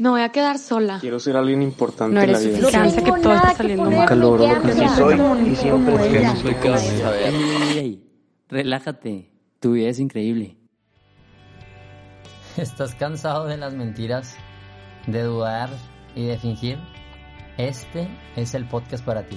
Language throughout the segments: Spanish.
Me voy a quedar sola. Quiero ser alguien importante No en la eres vida. suficiente, que todo está saliendo mal. Nunca logro lo que Así quiero. soy y siempre Soy relájate. Tu vida es increíble. ¿Estás cansado de las mentiras, de dudar y de fingir? Este es el podcast para ti.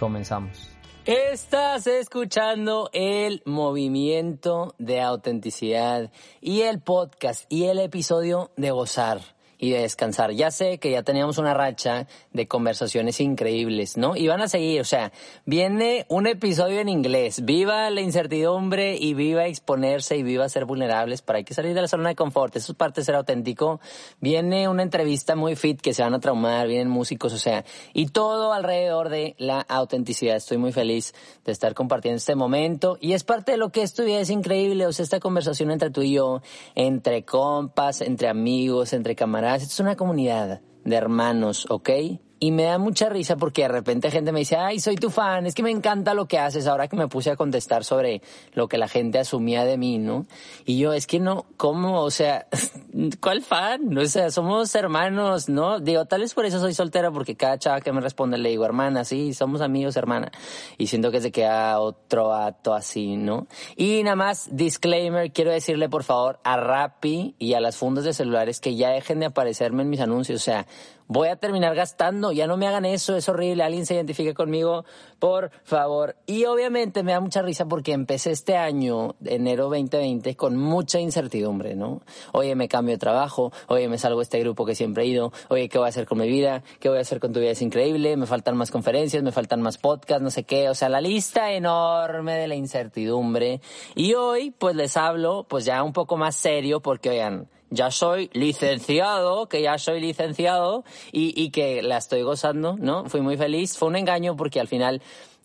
Comenzamos. Estás escuchando el movimiento de autenticidad y el podcast y el episodio de gozar y de descansar. Ya sé que ya teníamos una racha de conversaciones increíbles, ¿no? Y van a seguir, o sea, viene un episodio en inglés. Viva la incertidumbre y viva exponerse y viva ser vulnerables, para que salir de la zona de confort. Eso es parte de ser auténtico. Viene una entrevista muy fit que se van a traumar, vienen músicos, o sea, y todo alrededor de la autenticidad. Estoy muy feliz de estar compartiendo este momento y es parte de lo que esto es increíble, o sea, esta conversación entre tú y yo, entre compas, entre amigos, entre camaradas. Es una comunidad de hermanos, ¿ok? Y me da mucha risa porque de repente gente me dice, ay, soy tu fan, es que me encanta lo que haces, ahora que me puse a contestar sobre lo que la gente asumía de mí, ¿no? Y yo, es que no, ¿cómo? O sea, ¿cuál fan? O sea, somos hermanos, ¿no? Digo, tal vez por eso soy soltera, porque cada chava que me responde le digo, hermana, sí, somos amigos, hermana. Y siento que se queda otro acto así, ¿no? Y nada más, disclaimer, quiero decirle por favor a Rappi y a las fundas de celulares que ya dejen de aparecerme en mis anuncios, o sea, voy a terminar gastando, ya no me hagan eso, es horrible, alguien se identifique conmigo, por favor. Y obviamente me da mucha risa porque empecé este año, enero 2020, con mucha incertidumbre, ¿no? Oye, me cambio de trabajo, oye, me salgo de este grupo que siempre he ido, oye, ¿qué voy a hacer con mi vida? ¿Qué voy a hacer con tu vida? Es increíble, me faltan más conferencias, me faltan más podcasts, no sé qué, o sea, la lista enorme de la incertidumbre. Y hoy, pues les hablo, pues ya un poco más serio porque, oigan, ya soy licenciado, que ya soy licenciado y, y que la estoy gozando, ¿no? Fui muy feliz. Fue un engaño porque al final,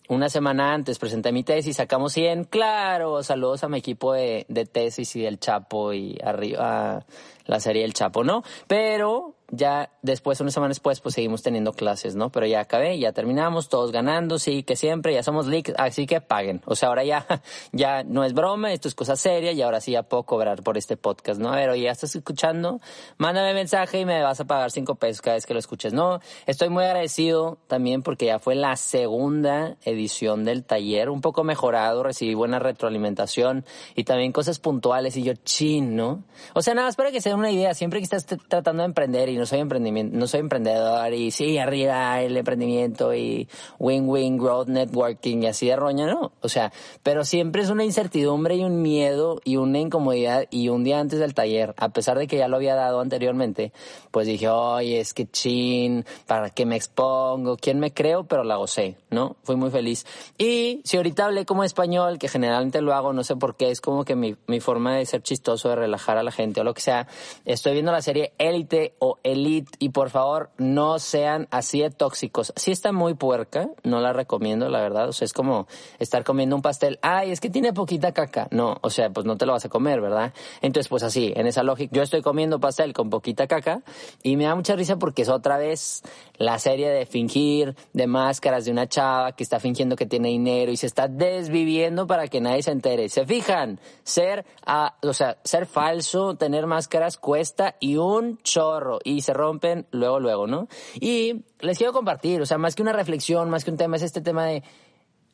una semana antes presenté mi tesis, sacamos 100, claro, saludos a mi equipo de, de tesis y del Chapo y arriba la serie El Chapo, ¿no? Pero ya después, una semana después, pues seguimos teniendo clases, ¿no? Pero ya acabé, ya terminamos, todos ganando, sí, que siempre, ya somos leaks, así que paguen. O sea, ahora ya, ya no es broma, esto es cosa seria y ahora sí ya puedo cobrar por este podcast, ¿no? A ver, oye, ¿ya estás escuchando? Mándame mensaje y me vas a pagar cinco pesos cada vez que lo escuches, ¿no? Estoy muy agradecido también porque ya fue la segunda edición del taller, un poco mejorado, recibí buena retroalimentación y también cosas puntuales y yo, chin, ¿no? O sea, nada más para que se den una idea, siempre que estás tratando de emprender y no soy emprendimiento, no soy emprendedor y sí, arriba el emprendimiento y win-win growth networking y así de roña, no. O sea, pero siempre es una incertidumbre y un miedo y una incomodidad y un día antes del taller, a pesar de que ya lo había dado anteriormente, pues dije, oye, es que chin, ¿para qué me expongo? ¿Quién me creo? Pero la gocé, ¿no? Fui muy feliz. Y si ahorita hablé como español, que generalmente lo hago, no sé por qué, es como que mi, mi forma de ser chistoso, de relajar a la gente o lo que sea, estoy viendo la serie Élite o Elite y por favor no sean así de tóxicos. Sí está muy puerca, no la recomiendo, la verdad. O sea, es como estar comiendo un pastel. Ay, es que tiene poquita caca. No, o sea, pues no te lo vas a comer, ¿verdad? Entonces, pues así, en esa lógica, yo estoy comiendo pastel con poquita caca y me da mucha risa porque es otra vez la serie de fingir, de máscaras de una chava que está fingiendo que tiene dinero y se está desviviendo para que nadie se entere. ¿Se fijan? Ser, ah, o sea, ser falso, tener máscaras cuesta y un chorro y se rompen luego, luego, ¿no? Y les quiero compartir, o sea, más que una reflexión, más que un tema, es este tema de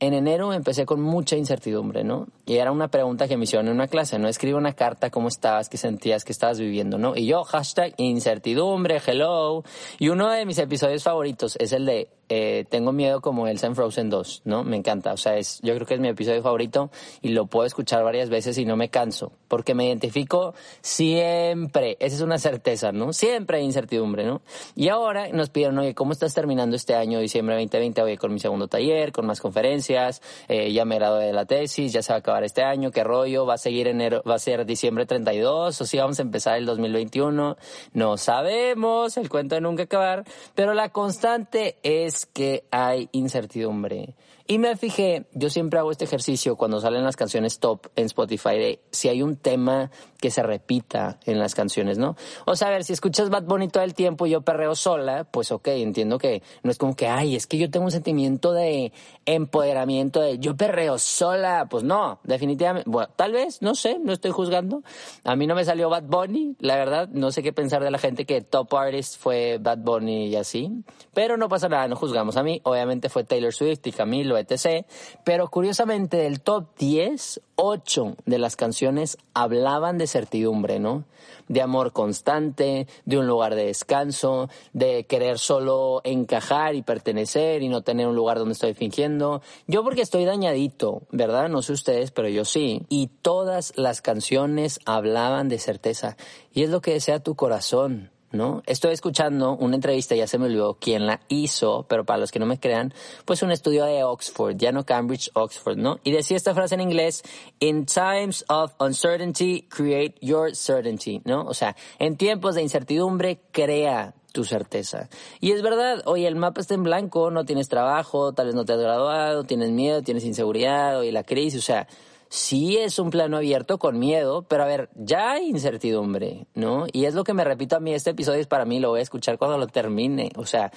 en enero empecé con mucha incertidumbre, ¿no? Y era una pregunta que me hicieron en una clase, ¿no? Escribe una carta, ¿cómo estabas? ¿Qué sentías? ¿Qué estabas viviendo? ¿No? Y yo, hashtag incertidumbre, hello. Y uno de mis episodios favoritos es el de eh, Tengo miedo como Elsa en Frozen 2, ¿no? Me encanta, o sea, es, yo creo que es mi episodio favorito y lo puedo escuchar varias veces y no me canso, porque me identifico siempre, esa es una certeza, ¿no? Siempre hay incertidumbre, ¿no? Y ahora nos pidieron, oye, ¿cómo estás terminando este año, diciembre 2020? Oye, con mi segundo taller, con más conferencias, eh, ya me gradué de la tesis, ya se va a acabar este año, qué rollo, va a seguir enero, va a ser diciembre 32, o si vamos a empezar el 2021, no sabemos, el cuento de nunca acabar, pero la constante es que hay incertidumbre. Y me fijé, yo siempre hago este ejercicio cuando salen las canciones top en Spotify de si hay un tema que se repita en las canciones, ¿no? O sea, a ver, si escuchas Bad Bunny todo el tiempo y yo perreo sola, pues ok, entiendo que no es como que, ay, es que yo tengo un sentimiento de empoderamiento de yo perreo sola. Pues no, definitivamente, bueno, tal vez, no sé, no estoy juzgando. A mí no me salió Bad Bunny, la verdad, no sé qué pensar de la gente que top artist fue Bad Bunny y así, pero no pasa nada, no juzgamos a mí, obviamente fue Taylor Swift y Camilo, etc. Pero curiosamente del top 10, 8 de las canciones hablaban de certidumbre, ¿no? De amor constante, de un lugar de descanso, de querer solo encajar y pertenecer y no tener un lugar donde estoy fingiendo. Yo porque estoy dañadito, ¿verdad? No sé ustedes, pero yo sí. Y todas las canciones hablaban de certeza. Y es lo que desea tu corazón. ¿No? Estoy escuchando una entrevista, ya se me olvidó quién la hizo, pero para los que no me crean, pues un estudio de Oxford, ya no Cambridge, Oxford, ¿no? Y decía esta frase en inglés, in times of uncertainty, create your certainty, ¿no? O sea, en tiempos de incertidumbre, crea tu certeza. Y es verdad, oye, el mapa está en blanco, no tienes trabajo, tal vez no te has graduado, tienes miedo, tienes inseguridad, y la crisis, o sea, sí es un plano abierto con miedo, pero a ver, ya hay incertidumbre, ¿no? Y es lo que me repito a mí, este episodio es para mí, lo voy a escuchar cuando lo termine, o sea,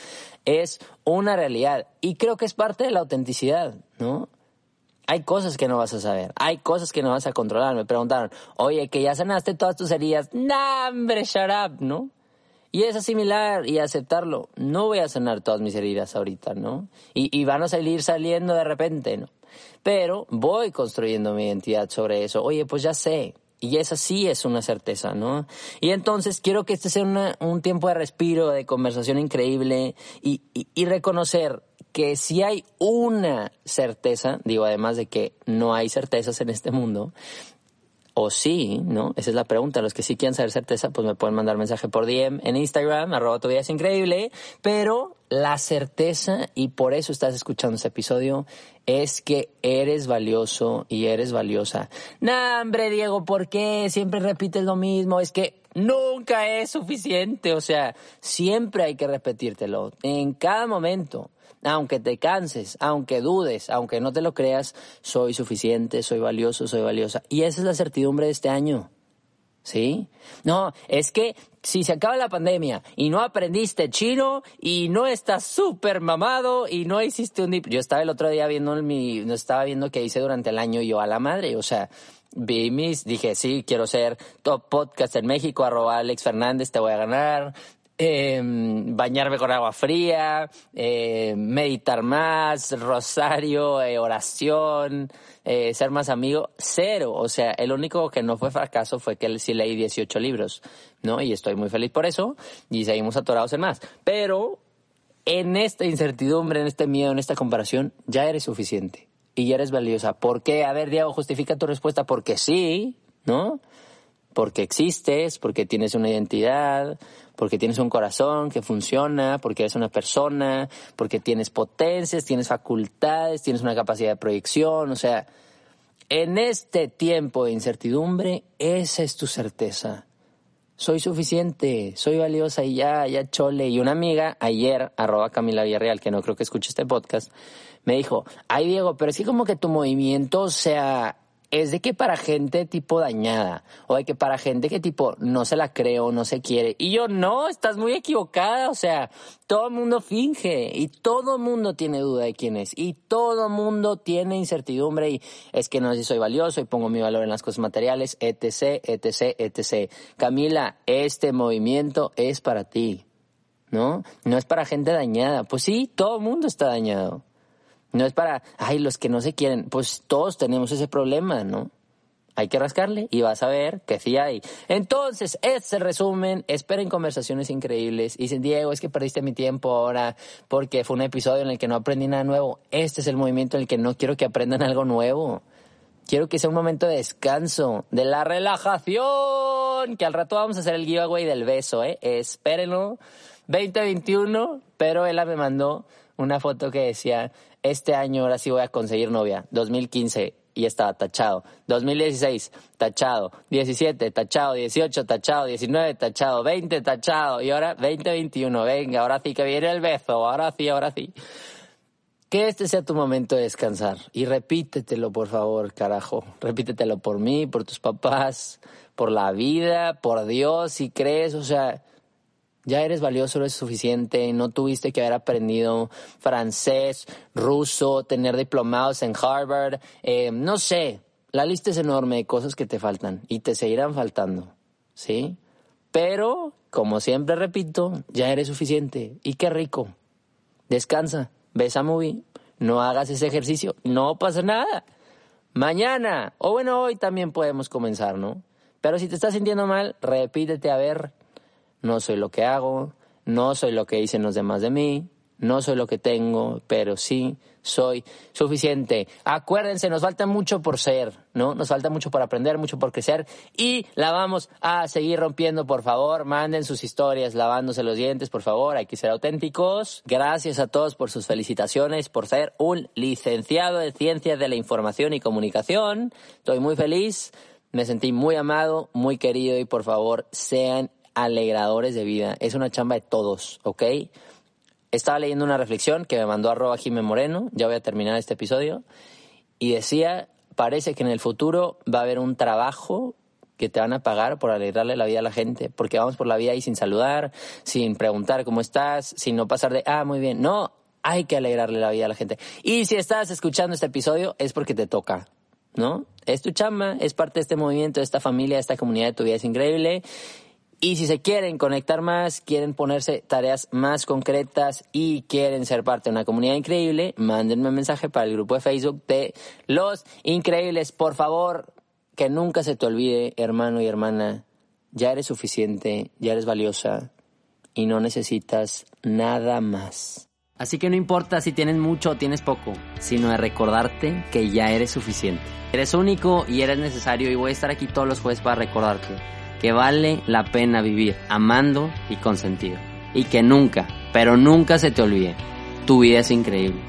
es una realidad y creo que es parte de la autenticidad, ¿no? Hay cosas que no vas a saber, hay cosas que no vas a controlar. Me preguntaron, oye, que ya sanaste todas tus heridas. ¡Nah, hombre, shut up! ¿no? Y es asimilar y aceptarlo. No voy a sanar todas mis heridas ahorita, ¿no? Y, y van a salir saliendo de repente, ¿no? Pero voy construyendo mi identidad sobre eso. Oye, pues ya sé. Y esa sí es una certeza, ¿no? Y entonces quiero que este sea un tiempo de respiro, de conversación increíble y, y reconocer que si hay una certeza, digo además de que no hay certezas en este mundo, o sí, ¿no? Esa es la pregunta. Los que sí quieren saber certeza, pues me pueden mandar mensaje por DM en Instagram, arroba tu vida es increíble. Pero la certeza, y por eso estás escuchando este episodio, es que eres valioso y eres valiosa. Nah, hombre, Diego, ¿por qué siempre repites lo mismo? Es que nunca es suficiente. O sea, siempre hay que repetírtelo. En cada momento aunque te canses, aunque dudes, aunque no te lo creas, soy suficiente, soy valioso, soy valiosa. Y esa es la certidumbre de este año. ¿Sí? No, es que si se acaba la pandemia y no aprendiste chino y no estás súper mamado y no hiciste un... Yo estaba el otro día viendo mi... No estaba viendo qué hice durante el año yo a la madre, o sea, vi mis, dije, sí, quiero ser top podcast en México, arroba Alex Fernández, te voy a ganar, eh, bañarme con agua fría, eh, meditar más, rosario, eh, oración, eh, ser más amigo, cero. O sea, el único que no fue fracaso fue que sí leí 18 libros, ¿no? Y estoy muy feliz por eso y seguimos atorados en más. Pero en esta incertidumbre, en este miedo, en esta comparación, ya eres suficiente y ya eres valiosa. ¿Por qué? A ver, Diego, justifica tu respuesta porque sí, ¿no? Porque existes, porque tienes una identidad, porque tienes un corazón que funciona, porque eres una persona, porque tienes potencias, tienes facultades, tienes una capacidad de proyección, o sea, en este tiempo de incertidumbre, esa es tu certeza. Soy suficiente, soy valiosa y ya, ya chole. Y una amiga ayer, arroba Camila Villarreal, que no creo que escuche este podcast, me dijo, ay Diego, pero que como que tu movimiento sea es de que para gente tipo dañada o de que para gente que tipo no se la cree o no se quiere. Y yo no, estás muy equivocada. O sea, todo el mundo finge y todo el mundo tiene duda de quién es y todo el mundo tiene incertidumbre y es que no sé si soy valioso y pongo mi valor en las cosas materiales, etc, etc, etc. Camila, este movimiento es para ti, ¿no? No es para gente dañada. Pues sí, todo el mundo está dañado. No es para, ay, los que no se quieren. Pues todos tenemos ese problema, ¿no? Hay que rascarle y vas a ver que sí hay. Entonces, este es el resumen. Esperen conversaciones increíbles. Y dicen, Diego, es que perdiste mi tiempo ahora porque fue un episodio en el que no aprendí nada nuevo. Este es el movimiento en el que no quiero que aprendan algo nuevo. Quiero que sea un momento de descanso, de la relajación. Que al rato vamos a hacer el giveaway del beso, ¿eh? Espérenlo. 2021, pero ella me mandó una foto que decía, este año ahora sí voy a conseguir novia. 2015 y estaba tachado. 2016, tachado. 17, tachado. 18, tachado. 19, tachado. 20, tachado. Y ahora 2021, venga, ahora sí que viene el beso. Ahora sí, ahora sí. que este sea tu momento de descansar. Y repítetelo, por favor, carajo. Repítetelo por mí, por tus papás, por la vida, por Dios, si crees, o sea, ya eres valioso, eres suficiente, no tuviste que haber aprendido francés, ruso, tener diplomados en Harvard, eh, no sé, la lista es enorme de cosas que te faltan y te seguirán faltando, ¿sí? Pero, como siempre repito, ya eres suficiente y qué rico. Descansa, ves a movie, no hagas ese ejercicio, no pasa nada. Mañana, o bueno, hoy también podemos comenzar, ¿no? Pero si te estás sintiendo mal, repítete a ver, no soy lo que hago, no soy lo que dicen los demás de mí, no soy lo que tengo, pero sí soy suficiente. Acuérdense, nos falta mucho por ser, ¿no? Nos falta mucho por aprender, mucho por crecer y la vamos a seguir rompiendo, por favor. Manden sus historias lavándose los dientes, por favor. Hay que ser auténticos. Gracias a todos por sus felicitaciones, por ser un licenciado en Ciencias de la Información y Comunicación. Estoy muy feliz. Me sentí muy amado, muy querido y por favor sean alegradores de vida. Es una chamba de todos, ¿ok? Estaba leyendo una reflexión que me mandó arroba Jimé Moreno, ya voy a terminar este episodio, y decía, parece que en el futuro va a haber un trabajo que te van a pagar por alegrarle la vida a la gente, porque vamos por la vida ahí sin saludar, sin preguntar cómo estás, sin no pasar de, ah, muy bien, no, hay que alegrarle la vida a la gente. Y si estás escuchando este episodio es porque te toca, ¿no? Es tu chamba, es parte de este movimiento, de esta familia, de esta comunidad de tu vida es increíble y si se quieren conectar más, quieren ponerse tareas más concretas y quieren ser parte de una comunidad increíble, mándenme un mensaje para el grupo de Facebook de Los Increíbles. Por favor, que nunca se te olvide, hermano y hermana, ya eres suficiente, ya eres valiosa y no necesitas nada más. Así que no importa si tienes mucho o tienes poco, sino de recordarte que ya eres suficiente. Eres único y eres necesario y voy a estar aquí todos los jueves para recordarte que vale la pena vivir amando y con sentido. Y que nunca, pero nunca se te olvide, tu vida es increíble.